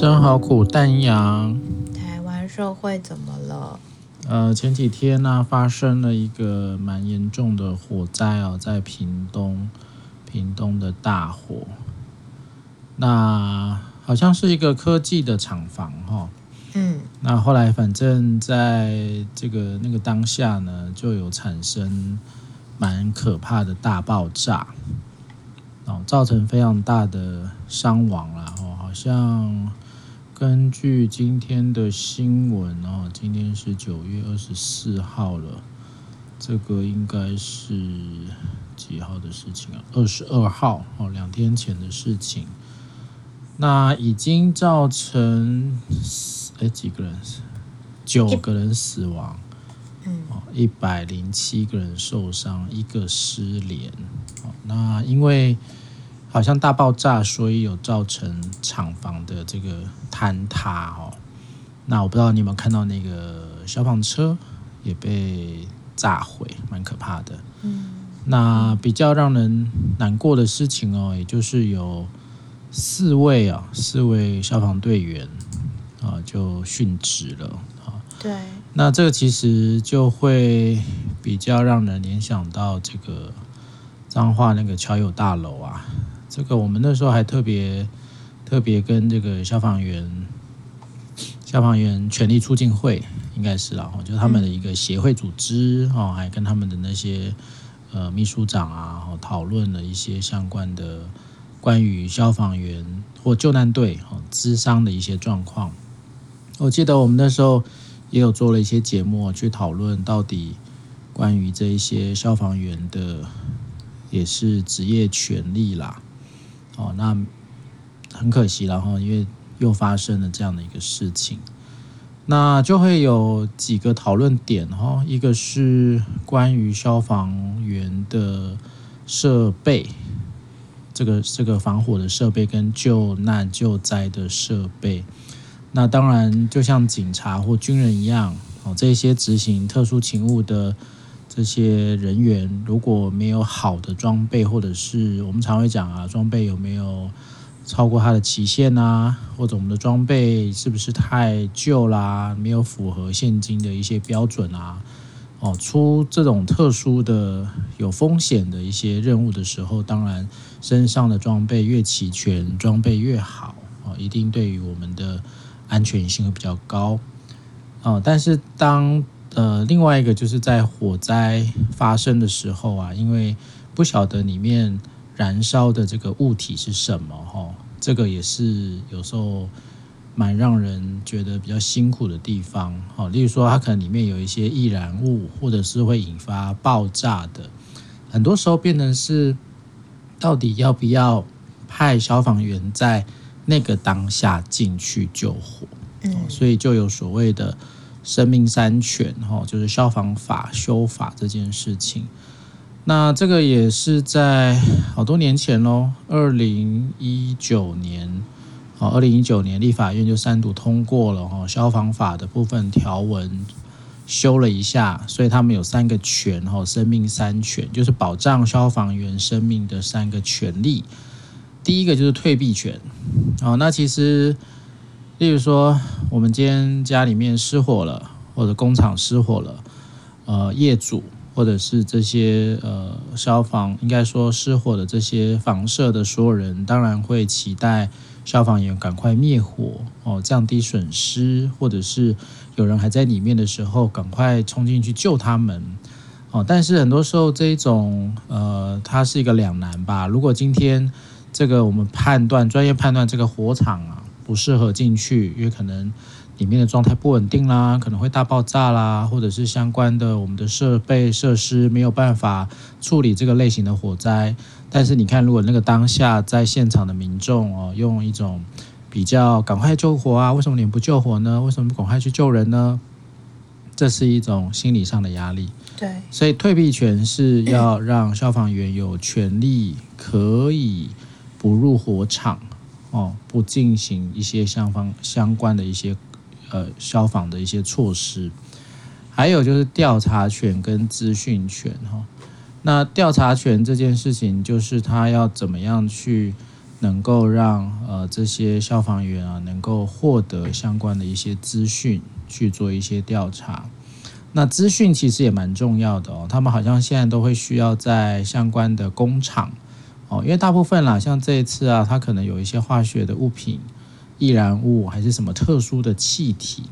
生好苦，淡阳。台湾社会怎么了？呃，前几天呢、啊，发生了一个蛮严重的火灾哦，在屏东，屏东的大火。那好像是一个科技的厂房哈、哦。嗯。那后来反正在这个那个当下呢，就有产生蛮可怕的大爆炸。哦，造成非常大的伤亡啦。哦，好像根据今天的新闻哦，今天是九月二十四号了，这个应该是几号的事情啊？二十二号哦，两天前的事情。那已经造成哎几个人？九个人死亡，嗯，哦，一百零七个人受伤，一个失联。哦，那因为好像大爆炸，所以有造成厂房的这个坍塌哦。那我不知道你有没有看到那个消防车也被炸毁，蛮可怕的。嗯。那比较让人难过的事情哦，也就是有四位啊，四位消防队员啊就殉职了啊。对。那这个其实就会比较让人联想到这个彰化那个桥友大楼啊。这个我们那时候还特别特别跟这个消防员消防员权利促进会应该是啦，就是他们的一个协会组织哦，还跟他们的那些呃秘书长啊，讨论了一些相关的关于消防员或救难队哦资商的一些状况。我记得我们那时候也有做了一些节目去讨论到底关于这一些消防员的也是职业权利啦。哦，那很可惜，然后因为又发生了这样的一个事情，那就会有几个讨论点哈。一个是关于消防员的设备，这个这个防火的设备跟救难救灾的设备。那当然，就像警察或军人一样，哦，这些执行特殊勤务的。这些人员如果没有好的装备，或者是我们常会讲啊，装备有没有超过它的期限啊，或者我们的装备是不是太旧啦，没有符合现今的一些标准啊？哦，出这种特殊的有风险的一些任务的时候，当然身上的装备越齐全，装备越好哦，一定对于我们的安全性会比较高哦。但是当呃，另外一个就是在火灾发生的时候啊，因为不晓得里面燃烧的这个物体是什么哈，这个也是有时候蛮让人觉得比较辛苦的地方哈。例如说，它可能里面有一些易燃物，或者是会引发爆炸的，很多时候变成是到底要不要派消防员在那个当下进去救火？嗯，所以就有所谓的。生命三权，哈，就是消防法修法这件事情。那这个也是在好多年前喽，二零一九年，哦，二零一九年立法院就三读通过了哈，消防法的部分条文修了一下，所以他们有三个权，哈，生命三权就是保障消防员生命的三个权利。第一个就是退避权，哦，那其实。例如说，我们今天家里面失火了，或者工厂失火了，呃，业主或者是这些呃消防，应该说失火的这些房舍的所有人，当然会期待消防员赶快灭火哦，降低损失，或者是有人还在里面的时候，赶快冲进去救他们哦。但是很多时候这一种呃，它是一个两难吧。如果今天这个我们判断专业判断这个火场啊。不适合进去，因为可能里面的状态不稳定啦，可能会大爆炸啦，或者是相关的我们的设备设施没有办法处理这个类型的火灾。但是你看，如果那个当下在现场的民众哦，用一种比较赶快救火啊，为什么你不救火呢？为什么不赶快去救人呢？这是一种心理上的压力。对，所以退避权是要让消防员有权利可以不入火场。哦，不进行一些相方相关的一些呃消防的一些措施，还有就是调查权跟资讯权哈。那调查权这件事情，就是他要怎么样去能够让呃这些消防员啊能够获得相关的一些资讯去做一些调查。那资讯其实也蛮重要的哦，他们好像现在都会需要在相关的工厂哦，因为大部分啦，像这一次啊，它可能有一些化学的物品、易燃物还是什么特殊的气体，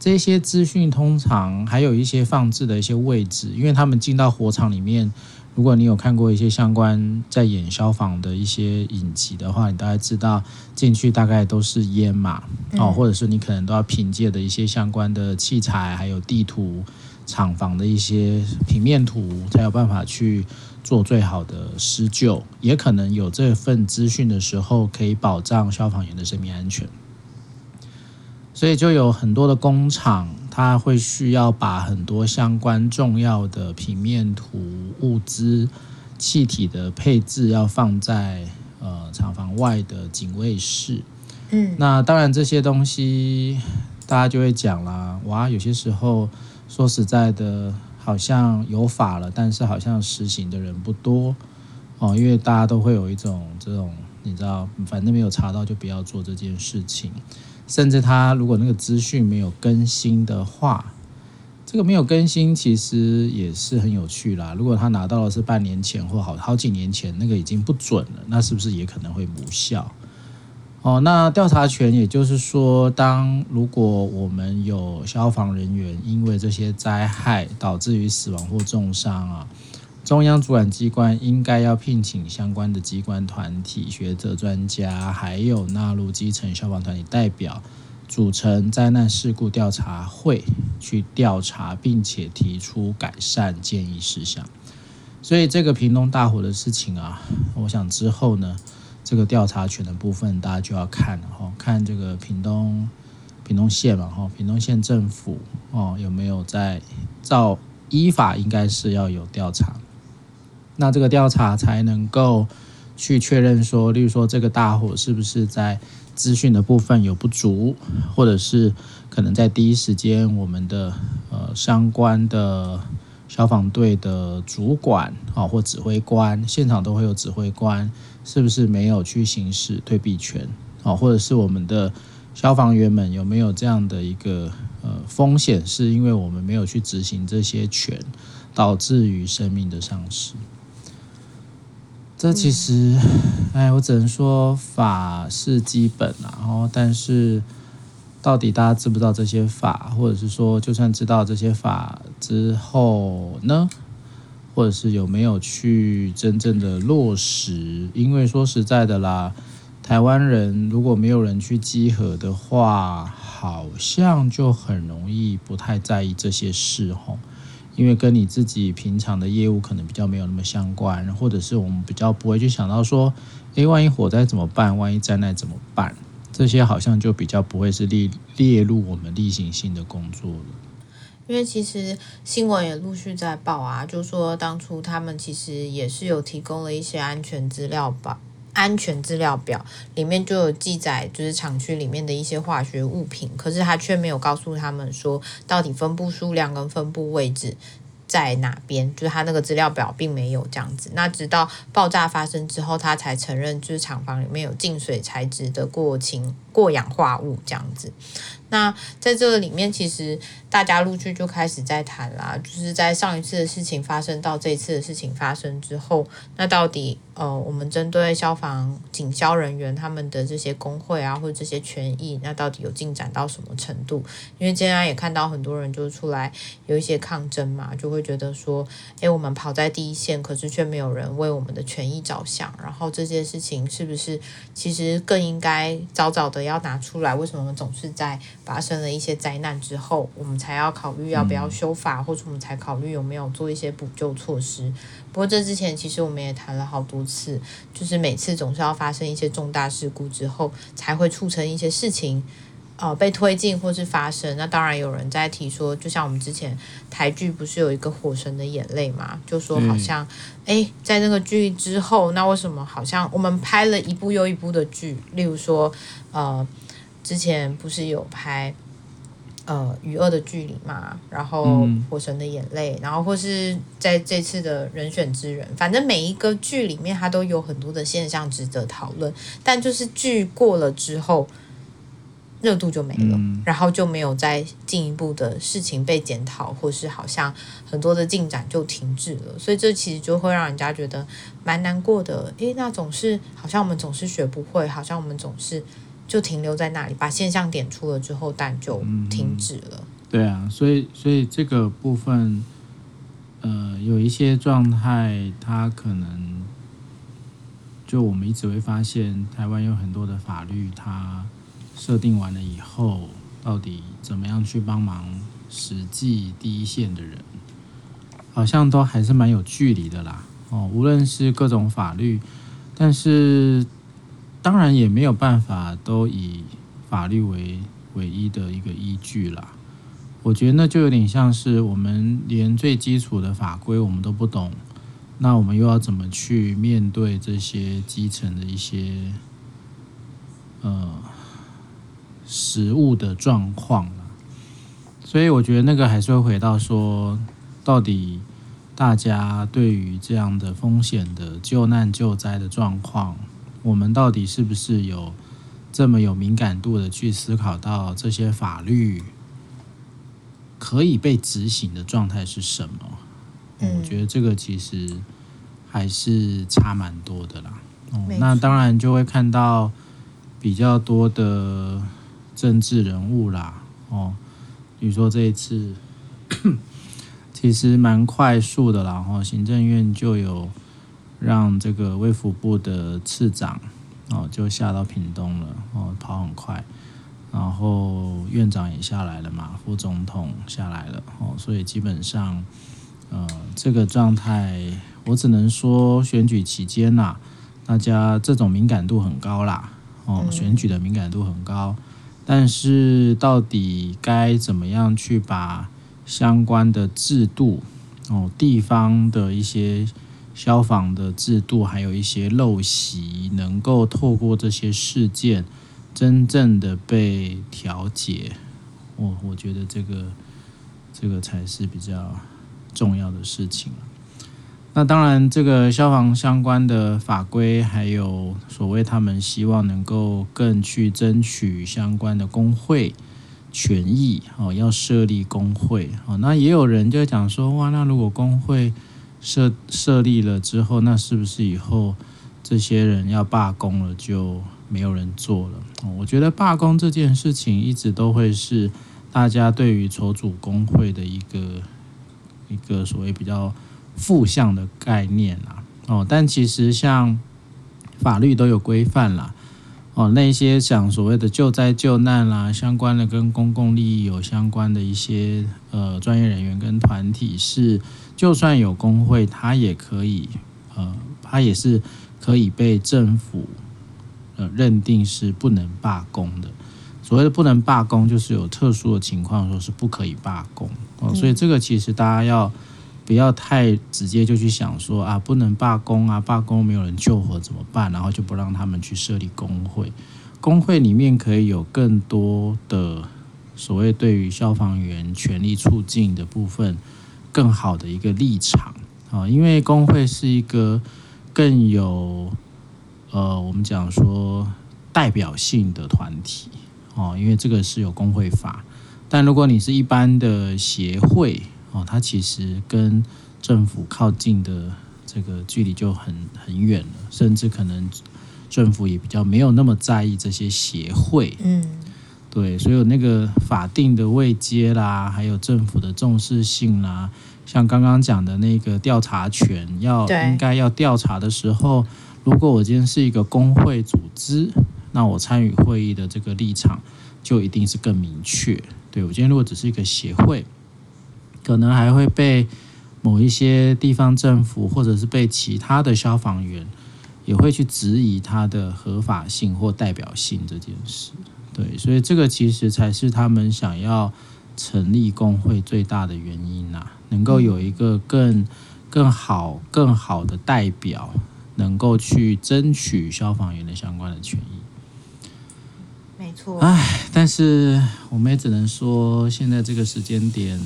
这些资讯通常还有一些放置的一些位置，因为他们进到火场里面。如果你有看过一些相关在演消防的一些影集的话，你大概知道进去大概都是烟嘛，哦，或者是你可能都要凭借的一些相关的器材，还有地图、厂房的一些平面图，才有办法去做最好的施救。也可能有这份资讯的时候，可以保障消防员的生命安全。所以就有很多的工厂。它会需要把很多相关重要的平面图、物资、气体的配置要放在呃厂房外的警卫室。嗯，那当然这些东西大家就会讲啦，哇，有些时候说实在的，好像有法了，但是好像实行的人不多哦，因为大家都会有一种这种，你知道，反正没有查到就不要做这件事情。甚至他如果那个资讯没有更新的话，这个没有更新其实也是很有趣啦。如果他拿到的是半年前或好好几年前，那个已经不准了，那是不是也可能会无效？哦，那调查权也就是说，当如果我们有消防人员因为这些灾害导致于死亡或重伤啊。中央主管机关应该要聘请相关的机关团体、学者、专家，还有纳入基层消防团体代表，组成灾难事故调查会去调查，并且提出改善建议事项。所以这个屏东大火的事情啊，我想之后呢，这个调查权的部分大家就要看了哈，看这个屏东屏东县嘛哈，屏东县政府哦有没有在照依法应该是要有调查。那这个调查才能够去确认说，例如说这个大火是不是在资讯的部分有不足，或者是可能在第一时间我们的呃相关的消防队的主管啊或指挥官，现场都会有指挥官，是不是没有去行使退避权啊，或者是我们的消防员们有没有这样的一个呃风险，是因为我们没有去执行这些权，导致于生命的丧失。这其实，哎，我只能说法是基本啊，然后但是到底大家知不知道这些法，或者是说，就算知道这些法之后呢，或者是有没有去真正的落实？因为说实在的啦，台湾人如果没有人去集合的话，好像就很容易不太在意这些事吼。因为跟你自己平常的业务可能比较没有那么相关，或者是我们比较不会去想到说，诶，万一火灾怎么办？万一灾难怎么办？这些好像就比较不会是列列入我们例行性的工作了。因为其实新闻也陆续在报啊，就说当初他们其实也是有提供了一些安全资料吧。安全资料表里面就有记载，就是厂区里面的一些化学物品，可是他却没有告诉他们说到底分布数量跟分布位置在哪边，就是他那个资料表并没有这样子。那直到爆炸发生之后，他才承认就是厂房里面有净水材质的过氢过氧化物这样子。那在这个里面，其实大家陆续就开始在谈啦，就是在上一次的事情发生到这一次的事情发生之后，那到底呃，我们针对消防警消人员他们的这些工会啊，或者这些权益，那到底有进展到什么程度？因为今天也看到很多人就出来有一些抗争嘛，就会觉得说，诶，我们跑在第一线，可是却没有人为我们的权益着想，然后这件事情是不是其实更应该早早的要拿出来？为什么总是在发生了一些灾难之后，我们才要考虑要不要修法，或者我们才考虑有没有做一些补救措施。不过这之前其实我们也谈了好多次，就是每次总是要发生一些重大事故之后，才会促成一些事情，呃，被推进或是发生。那当然有人在提说，就像我们之前台剧不是有一个《火神的眼泪》嘛，就说好像，诶，在那个剧之后，那为什么好像我们拍了一部又一部的剧，例如说，呃。之前不是有拍呃《与恶的距离》嘛，然后《火神的眼泪》，然后或是在这次的人选之人，反正每一个剧里面，它都有很多的现象值得讨论。但就是剧过了之后。热度就没了，嗯，然后就没有再进一步的事情被检讨，或是好像很多的进展就停滞了，所以这其实就会让人家觉得蛮难过的。诶，那总是好像我们总是学不会，好像我们总是就停留在那里，把现象点出了之后，但就停止了。对啊，所以所以这个部分，呃，有一些状态，它可能就我们一直会发现，台湾有很多的法律，它。设定完了以后，到底怎么样去帮忙实际第一线的人，好像都还是蛮有距离的啦。哦，无论是各种法律，但是当然也没有办法都以法律为唯一的一个依据啦。我觉得那就有点像是我们连最基础的法规我们都不懂，那我们又要怎么去面对这些基层的一些，呃。实物的状况，所以我觉得那个还是会回到说，到底大家对于这样的风险的救难救灾的状况，我们到底是不是有这么有敏感度的去思考到这些法律可以被执行的状态是什么？我觉得这个其实还是差蛮多的啦。那当然就会看到比较多的。政治人物啦，哦，比如说这一次，其实蛮快速的啦，哦，行政院就有让这个卫福部的次长哦，就下到屏东了，哦，跑很快，然后院长也下来了嘛，副总统下来了，哦，所以基本上，呃，这个状态，我只能说选举期间呐，大家这种敏感度很高啦，哦，选举的敏感度很高。但是，到底该怎么样去把相关的制度哦，地方的一些消防的制度，还有一些陋习，能够透过这些事件真正的被调解？我我觉得这个这个才是比较重要的事情。那当然，这个消防相关的法规，还有所谓他们希望能够更去争取相关的工会权益，哦，要设立工会，哦，那也有人就讲说，哇，那如果工会设设立了之后，那是不是以后这些人要罢工了就没有人做了？我觉得罢工这件事情一直都会是大家对于筹组工会的一个一个所谓比较。负向的概念啦，哦，但其实像法律都有规范啦，哦，那些讲所谓的救灾救难啦，相关的跟公共利益有相关的一些呃专业人员跟团体是，就算有工会，他也可以呃，他也是可以被政府呃认定是不能罢工的。所谓的不能罢工，就是有特殊的情况说是不可以罢工哦，所以这个其实大家要。不要太直接就去想说啊，不能罢工啊，罢工没有人救火怎么办？然后就不让他们去设立工会。工会里面可以有更多的所谓对于消防员权利促进的部分，更好的一个立场啊，因为工会是一个更有呃，我们讲说代表性的团体哦，因为这个是有工会法。但如果你是一般的协会，哦，它其实跟政府靠近的这个距离就很很远了，甚至可能政府也比较没有那么在意这些协会。嗯，对，所以有那个法定的位阶啦，还有政府的重视性啦，像刚刚讲的那个调查权，要应该要调查的时候，如果我今天是一个工会组织，那我参与会议的这个立场就一定是更明确。对，我今天如果只是一个协会。可能还会被某一些地方政府，或者是被其他的消防员，也会去质疑它的合法性或代表性这件事。对，所以这个其实才是他们想要成立工会最大的原因呐，能够有一个更更好、更好的代表，能够去争取消防员的相关的权益。没错。唉，但是我们也只能说，现在这个时间点，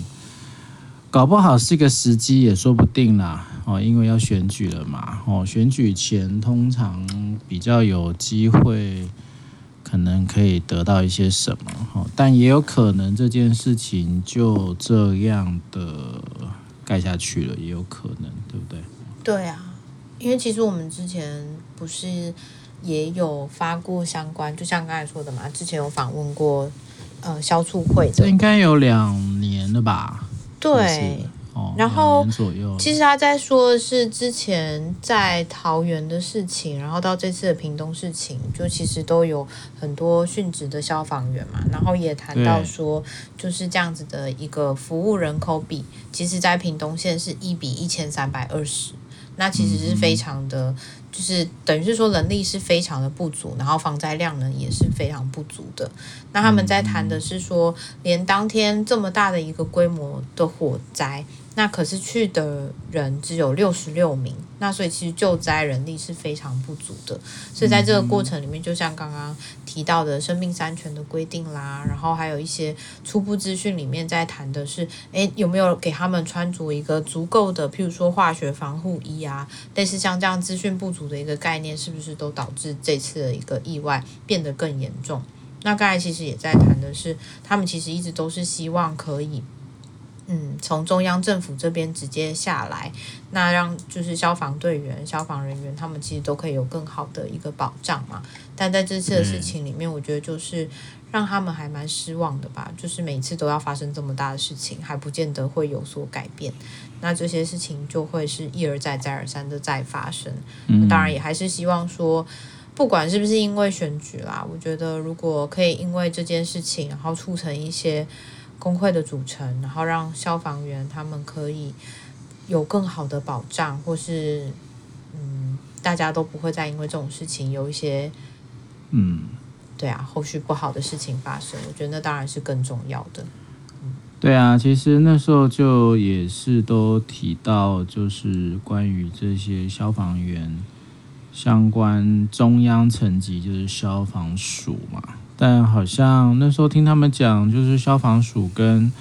搞不好是个时机也说不定啦。哦，因为要选举了嘛。哦，选举前通常比较有机会，可能可以得到一些什么。哦，但也有可能这件事情就这样的盖下去了，也有可能，对不对？对啊，因为其实我们之前不是。也有发过相关，就像刚才说的嘛，之前有访问过，呃，消促会的，这应该有两年了吧？对，哦，然后。其实他在说的是之前在桃园的事情，然后到这次的屏东事情，就其实都有很多殉职的消防员嘛，然后也谈到说，就是这样子的一个服务人口比，其实在屏东县是一比一千三百二十，那其实是非常的。嗯就是等于是说人力是非常的不足，然后防灾量呢也是非常不足的。那他们在谈的是说，连当天这么大的一个规模的火灾。那可是去的人只有六十六名，那所以其实救灾人力是非常不足的。所以在这个过程里面，就像刚刚提到的生命三权的规定啦，然后还有一些初步资讯里面在谈的是，诶，有没有给他们穿着一个足够的，譬如说化学防护衣啊，类似像这样资讯不足的一个概念，是不是都导致这次的一个意外变得更严重？那刚才其实也在谈的是，他们其实一直都是希望可以。嗯，从中央政府这边直接下来，那让就是消防队员、消防人员他们其实都可以有更好的一个保障嘛。但在这次的事情里面，我觉得就是让他们还蛮失望的吧。就是每次都要发生这么大的事情，还不见得会有所改变。那这些事情就会是一而再、再而三的再发生。那当然也还是希望说，不管是不是因为选举啦，我觉得如果可以因为这件事情，然后促成一些。工会的组成，然后让消防员他们可以有更好的保障，或是嗯，大家都不会再因为这种事情有一些嗯，对啊，后续不好的事情发生。我觉得那当然是更重要的。嗯，对啊，其实那时候就也是都提到，就是关于这些消防员相关中央层级，就是消防署嘛。但好像那时候听他们讲，就是消防署跟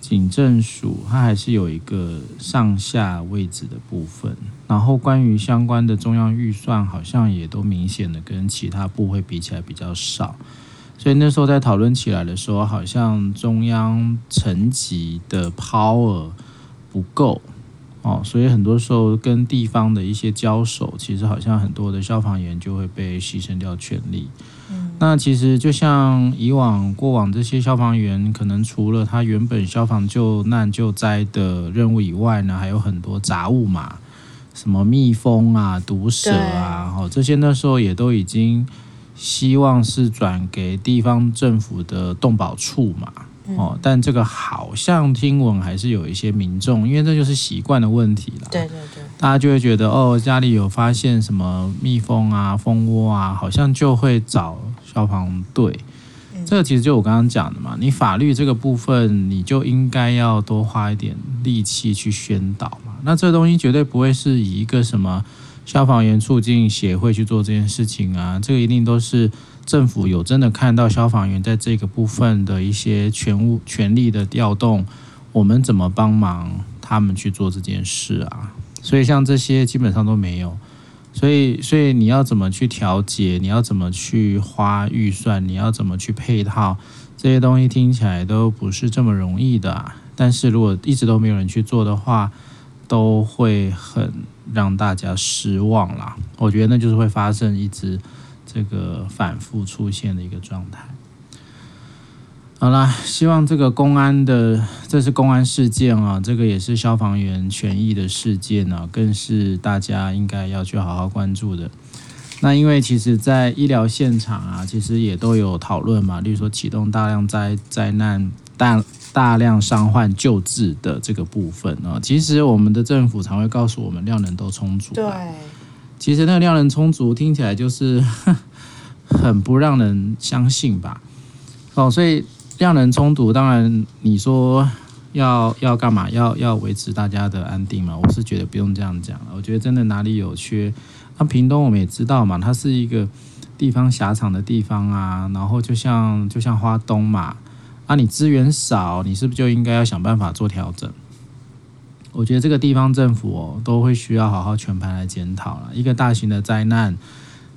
警政署，它还是有一个上下位置的部分。然后关于相关的中央预算，好像也都明显的跟其他部会比起来比较少。所以那时候在讨论起来的时候，好像中央层级的 power 不够哦，所以很多时候跟地方的一些交手，其实好像很多的消防员就会被牺牲掉权利。那其实就像以往过往这些消防员，可能除了他原本消防救难救灾的任务以外呢，还有很多杂物嘛，什么蜜蜂啊、毒蛇啊，哦，这些那时候也都已经希望是转给地方政府的动保处嘛，哦，但这个好像听闻还是有一些民众，因为这就是习惯的问题了，对对对，大家就会觉得哦，家里有发现什么蜜蜂啊、蜂窝啊，好像就会找。消防队，这个其实就我刚刚讲的嘛，你法律这个部分，你就应该要多花一点力气去宣导嘛。那这东西绝对不会是以一个什么消防员促进协会去做这件事情啊，这个一定都是政府有真的看到消防员在这个部分的一些权务权力的调动，我们怎么帮忙他们去做这件事啊？所以像这些基本上都没有。所以，所以你要怎么去调节？你要怎么去花预算？你要怎么去配套？这些东西听起来都不是这么容易的啊。但是如果一直都没有人去做的话，都会很让大家失望啦。我觉得那就是会发生一直这个反复出现的一个状态。好啦，希望这个公安的，这是公安事件啊，这个也是消防员权益的事件啊，更是大家应该要去好好关注的。那因为其实，在医疗现场啊，其实也都有讨论嘛，例如说启动大量灾灾难大大量伤患救治的这个部分啊，其实我们的政府常会告诉我们量能都充足。对，其实那个量能充足听起来就是 很不让人相信吧？哦，所以。量能充足，当然你说要要干嘛？要要维持大家的安定嘛？我是觉得不用这样讲了。我觉得真的哪里有缺，那屏东我们也知道嘛，它是一个地方狭长的地方啊，然后就像就像花东嘛，啊，你资源少，你是不是就应该要想办法做调整？我觉得这个地方政府哦，都会需要好好全盘来检讨了。一个大型的灾难，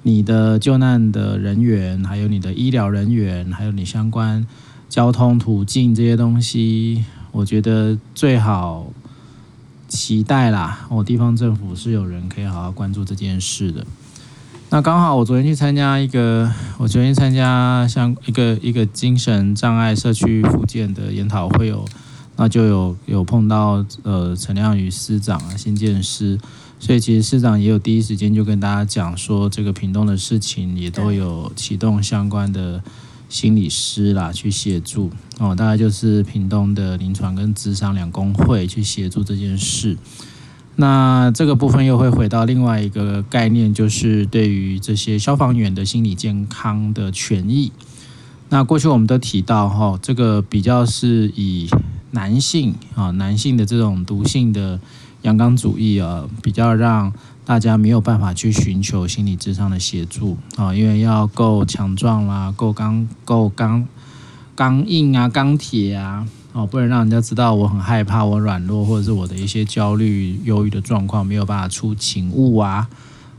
你的救难的人员，还有你的医疗人员，还有你相关交通途径这些东西，我觉得最好期待啦。我地方政府是有人可以好好关注这件事的。那刚好我昨天去参加一个，我昨天参加像一个一个精神障碍社区复健的研讨会有。那就有有碰到呃陈亮宇司长啊新建师，所以其实司长也有第一时间就跟大家讲说，这个屏东的事情也都有启动相关的心理师啦去协助哦，大概就是屏东的临床跟职场两工会去协助这件事。那这个部分又会回到另外一个概念，就是对于这些消防员的心理健康的权益。那过去我们都提到哈，这个比较是以。男性啊，男性的这种毒性的阳刚主义啊，比较让大家没有办法去寻求心理智商的协助啊，因为要够强壮啦，够刚够刚刚硬啊，钢铁啊，哦，不能让人家知道我很害怕，我软弱，或者是我的一些焦虑、忧郁的状况没有办法出勤务啊，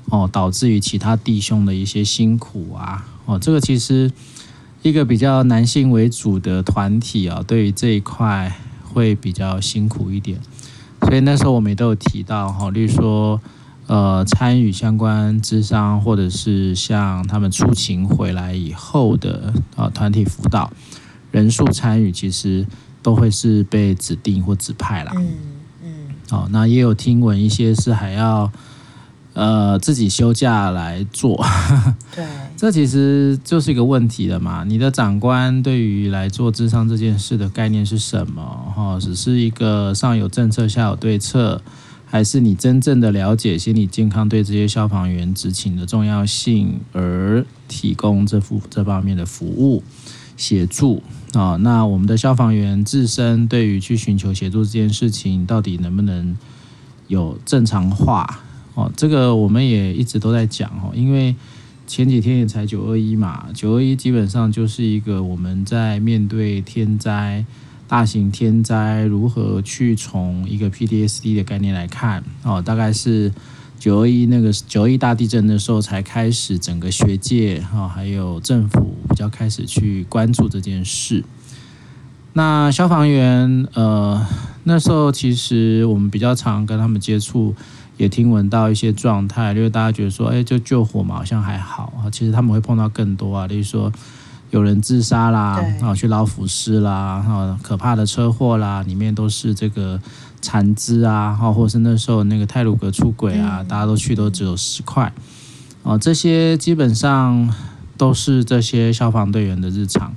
哦，导致于其他弟兄的一些辛苦啊，哦，这个其实。一个比较男性为主的团体啊，对于这一块会比较辛苦一点，所以那时候我们也都有提到哈，例如说，呃，参与相关智商，或者是像他们出勤回来以后的啊团体辅导，人数参与其实都会是被指定或指派啦。嗯嗯。哦，那也有听闻一些是还要。呃，自己休假来做，对，这其实就是一个问题了嘛。你的长官对于来做智商这件事的概念是什么？哈，只是一个上有政策下有对策，还是你真正的了解心理健康对这些消防员执勤的重要性而提供这副这方面的服务协助啊？那我们的消防员自身对于去寻求协助这件事情，到底能不能有正常化？哦，这个我们也一直都在讲哦，因为前几天也才九二一嘛，九二一基本上就是一个我们在面对天灾、大型天灾如何去从一个 PTSD 的概念来看哦，大概是九二一那个九二一大地震的时候才开始整个学界哈还有政府比较开始去关注这件事。那消防员呃那时候其实我们比较常跟他们接触。也听闻到一些状态，因为大家觉得说，哎，就救火嘛，好像还好啊。其实他们会碰到更多啊，例如说有人自杀啦，啊，去捞腐尸啦，啊，可怕的车祸啦，里面都是这个残肢啊，或是那时候那个泰鲁格出轨啊，大家都去都只有十块，哦，这些基本上都是这些消防队员的日常，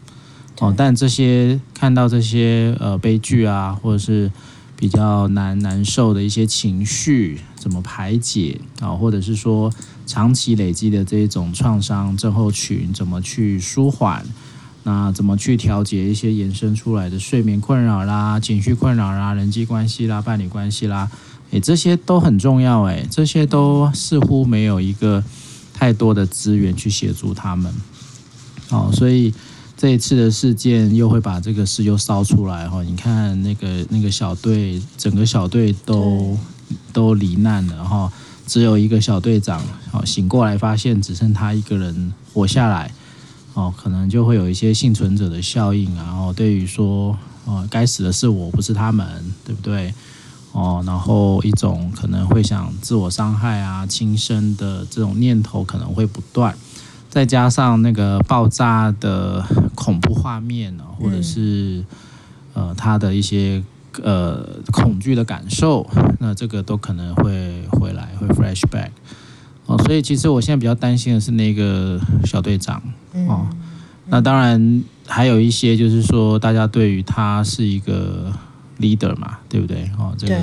哦，但这些看到这些呃悲剧啊，或者是。比较难难受的一些情绪怎么排解啊？或者是说长期累积的这一种创伤症候群怎么去舒缓？那怎么去调节一些延伸出来的睡眠困扰啦、情绪困扰啦、人际关系啦、伴侣关系啦？诶，这些都很重要诶，这些都似乎没有一个太多的资源去协助他们。哦，所以。这一次的事件又会把这个事又烧出来哈，你看那个那个小队，整个小队都都罹难了哈，只有一个小队长哦醒过来发现只剩他一个人活下来哦，可能就会有一些幸存者的效应，然后对于说哦该死的是我不是他们，对不对哦？然后一种可能会想自我伤害啊、轻生的这种念头可能会不断。再加上那个爆炸的恐怖画面呢，或者是呃他的一些呃恐惧的感受，那这个都可能会回来，会 flashback 哦。所以其实我现在比较担心的是那个小队长哦。那当然还有一些就是说，大家对于他是一个 leader 嘛，对不对？哦，这个。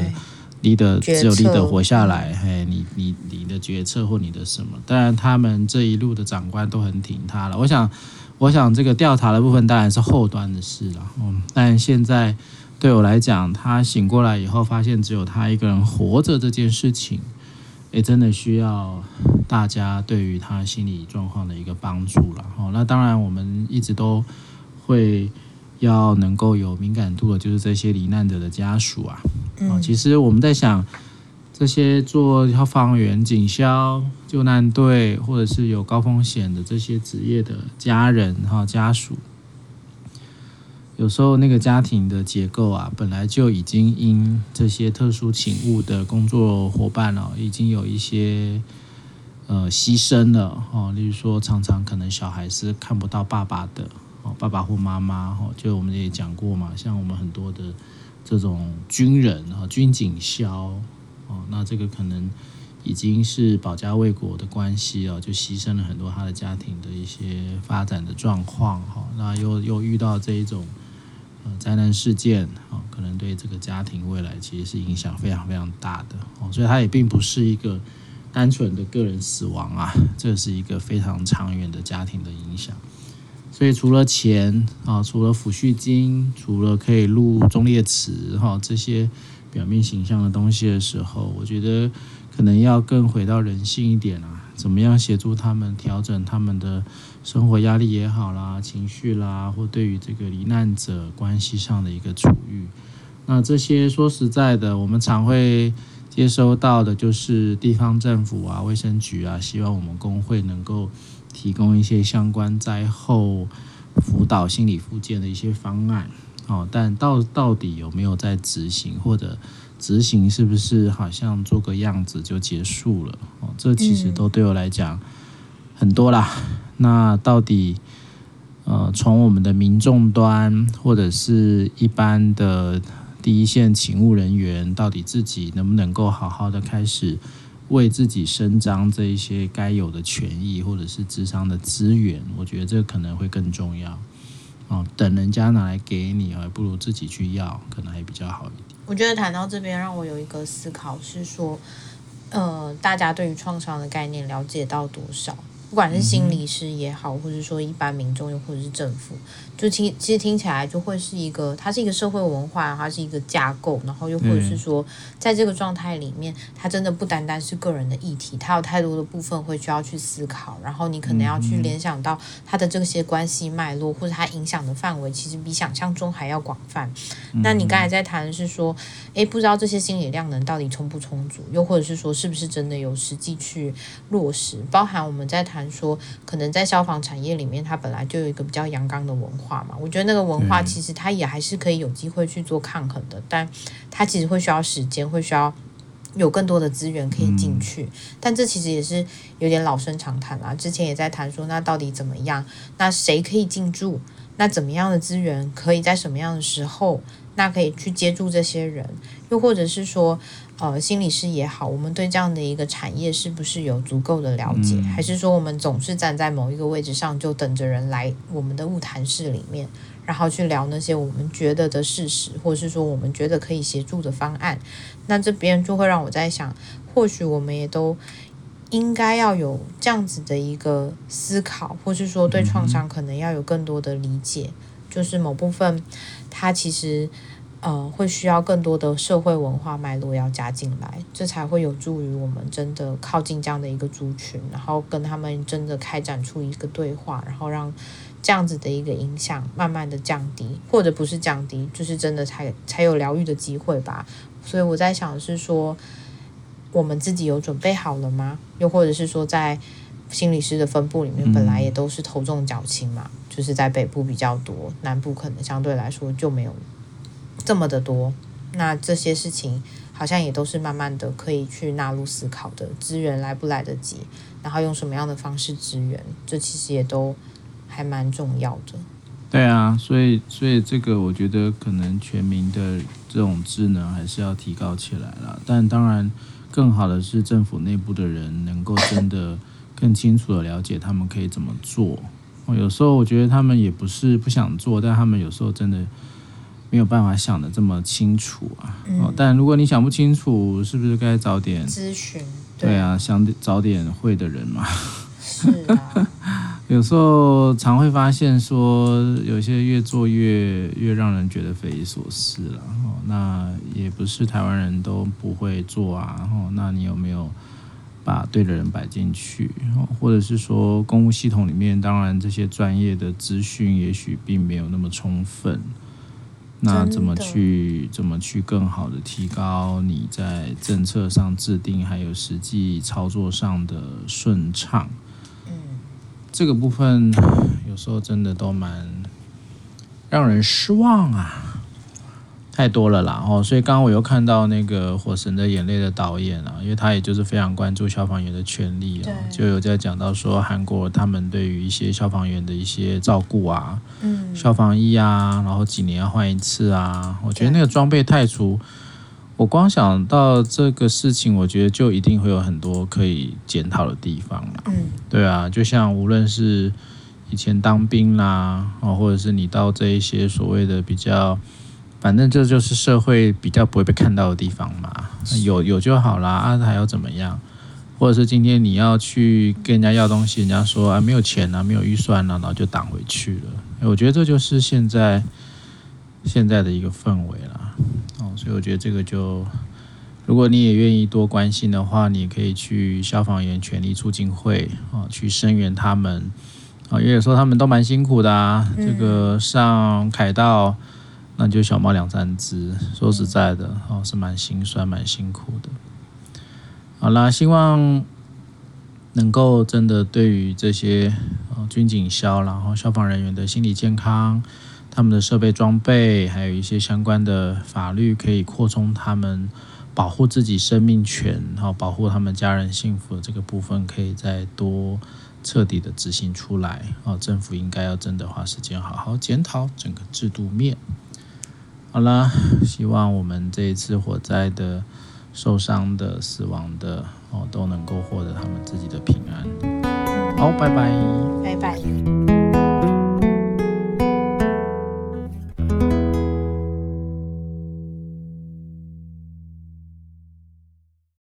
leader 只有 leader 活下来，嘿，你你你的决策或你的什么？当然，他们这一路的长官都很挺他了。我想，我想这个调查的部分当然是后端的事了。嗯，但现在对我来讲，他醒过来以后，发现只有他一个人活着这件事情，也真的需要大家对于他心理状况的一个帮助了。哦，那当然我们一直都会要能够有敏感度的，就是这些罹难者的家属啊。哦，其实我们在想，这些做消防员、警消、救难队，或者是有高风险的这些职业的家人哈家属。有时候那个家庭的结构啊，本来就已经因这些特殊勤务的工作伙伴哦，已经有一些呃牺牲了哦。例如说，常常可能小孩是看不到爸爸的哦，爸爸或妈妈哦，就我们也讲过嘛，像我们很多的这种军人哈，军警消哦，那这个可能已经是保家卫国的关系哦，就牺牲了很多他的家庭的一些发展的状况哈，那又又遇到这一种。呃，灾难事件啊，可能对这个家庭未来其实是影响非常非常大的哦，所以它也并不是一个单纯的个人死亡啊，这是一个非常长远的家庭的影响。所以除了钱啊，除了抚恤金，除了可以入忠烈祠哈这些表面形象的东西的时候，我觉得可能要更回到人性一点啊，怎么样协助他们调整他们的。生活压力也好啦，情绪啦，或对于这个罹难者关系上的一个处遇，那这些说实在的，我们常会接收到的，就是地方政府啊、卫生局啊，希望我们工会能够提供一些相关灾后辅导、心理复健的一些方案。哦，但到到底有没有在执行，或者执行是不是好像做个样子就结束了？哦，这其实都对我来讲很多啦。那到底，呃，从我们的民众端或者是一般的第一线勤务人员，到底自己能不能够好好的开始为自己伸张这一些该有的权益，或者是智商的资源？我觉得这可能会更重要。哦，等人家拿来给你，还不如自己去要，可能还比较好一点。我觉得谈到这边，让我有一个思考是说，呃，大家对于创伤的概念了解到多少？不管是心理师也好，或者说一般民众，又或者是政府，就听其实听起来就会是一个，它是一个社会文化，它是一个架构，然后又或者是说，在这个状态里面，它真的不单单是个人的议题，它有太多的部分会需要去思考，然后你可能要去联想到它的这些关系脉络，或者它影响的范围，其实比想象中还要广泛。那你刚才在谈的是说，诶，不知道这些心理量能到底充不充足，又或者是说，是不是真的有实际去落实，包含我们在谈。说可能在消防产业里面，它本来就有一个比较阳刚的文化嘛。我觉得那个文化其实它也还是可以有机会去做抗衡的，但它其实会需要时间，会需要有更多的资源可以进去。但这其实也是有点老生常谈啦。之前也在谈说，那到底怎么样？那谁可以进驻？那怎么样的资源可以在什么样的时候？那可以去接住这些人？又或者是说？呃，心理师也好，我们对这样的一个产业是不是有足够的了解？还是说我们总是站在某一个位置上，就等着人来我们的物谈室里面，然后去聊那些我们觉得的事实，或者是说我们觉得可以协助的方案？那这边就会让我在想，或许我们也都应该要有这样子的一个思考，或是说对创伤可能要有更多的理解，就是某部分它其实。呃，会需要更多的社会文化脉络要加进来，这才会有助于我们真的靠近这样的一个族群，然后跟他们真的开展出一个对话，然后让这样子的一个影响慢慢的降低，或者不是降低，就是真的才才有疗愈的机会吧。所以我在想的是说，我们自己有准备好了吗？又或者是说，在心理师的分布里面，本来也都是头重脚轻嘛，就是在北部比较多，南部可能相对来说就没有。这么的多，那这些事情好像也都是慢慢的可以去纳入思考的。资源来不来得及，然后用什么样的方式支援，这其实也都还蛮重要的。对啊，所以所以这个我觉得可能全民的这种智能还是要提高起来了。但当然，更好的是政府内部的人能够真的更清楚的了解他们可以怎么做。有时候我觉得他们也不是不想做，但他们有时候真的。没有办法想的这么清楚啊！哦，但如果你想不清楚，是不是该早点咨询？对啊，想找点会的人嘛。是啊，有时候常会发现说，有些越做越越让人觉得匪夷所思了。哦，那也不是台湾人都不会做啊。哦，那你有没有把对的人摆进去，或者是说公务系统里面，当然这些专业的资讯也许并没有那么充分。那怎么去怎么去更好的提高你在政策上制定还有实际操作上的顺畅？嗯，这个部分有时候真的都蛮让人失望啊。太多了啦哦，所以刚刚我又看到那个《火神的眼泪》的导演啊，因为他也就是非常关注消防员的权利啊，就有在讲到说韩国他们对于一些消防员的一些照顾啊，嗯，消防衣啊，然后几年要换一次啊，我觉得那个装备太粗，我光想到这个事情，我觉得就一定会有很多可以检讨的地方了，嗯，对啊，就像无论是以前当兵啦，哦，或者是你到这一些所谓的比较。反正这就是社会比较不会被看到的地方嘛，有有就好啦，啊还要怎么样？或者是今天你要去跟人家要东西，人家说啊没有钱啊，没有预算啊，然后就挡回去了。我觉得这就是现在现在的一个氛围啦。哦，所以我觉得这个就，如果你也愿意多关心的话，你可以去消防员权利促进会啊，去声援他们啊，因为有时候他们都蛮辛苦的啊，这个上凯道。那就小猫两三只，说实在的，哦，是蛮心酸、蛮辛苦的。好啦，希望能够真的对于这些哦军警消，然后消防人员的心理健康、他们的设备装备，还有一些相关的法律，可以扩充他们保护自己生命权，然后保护他们家人幸福的这个部分，可以再多彻底的执行出来。哦，政府应该要真的花时间好好检讨整个制度面。好啦，希望我们这一次火灾的受伤的、死亡的哦，都能够获得他们自己的平安。好，拜拜，拜拜。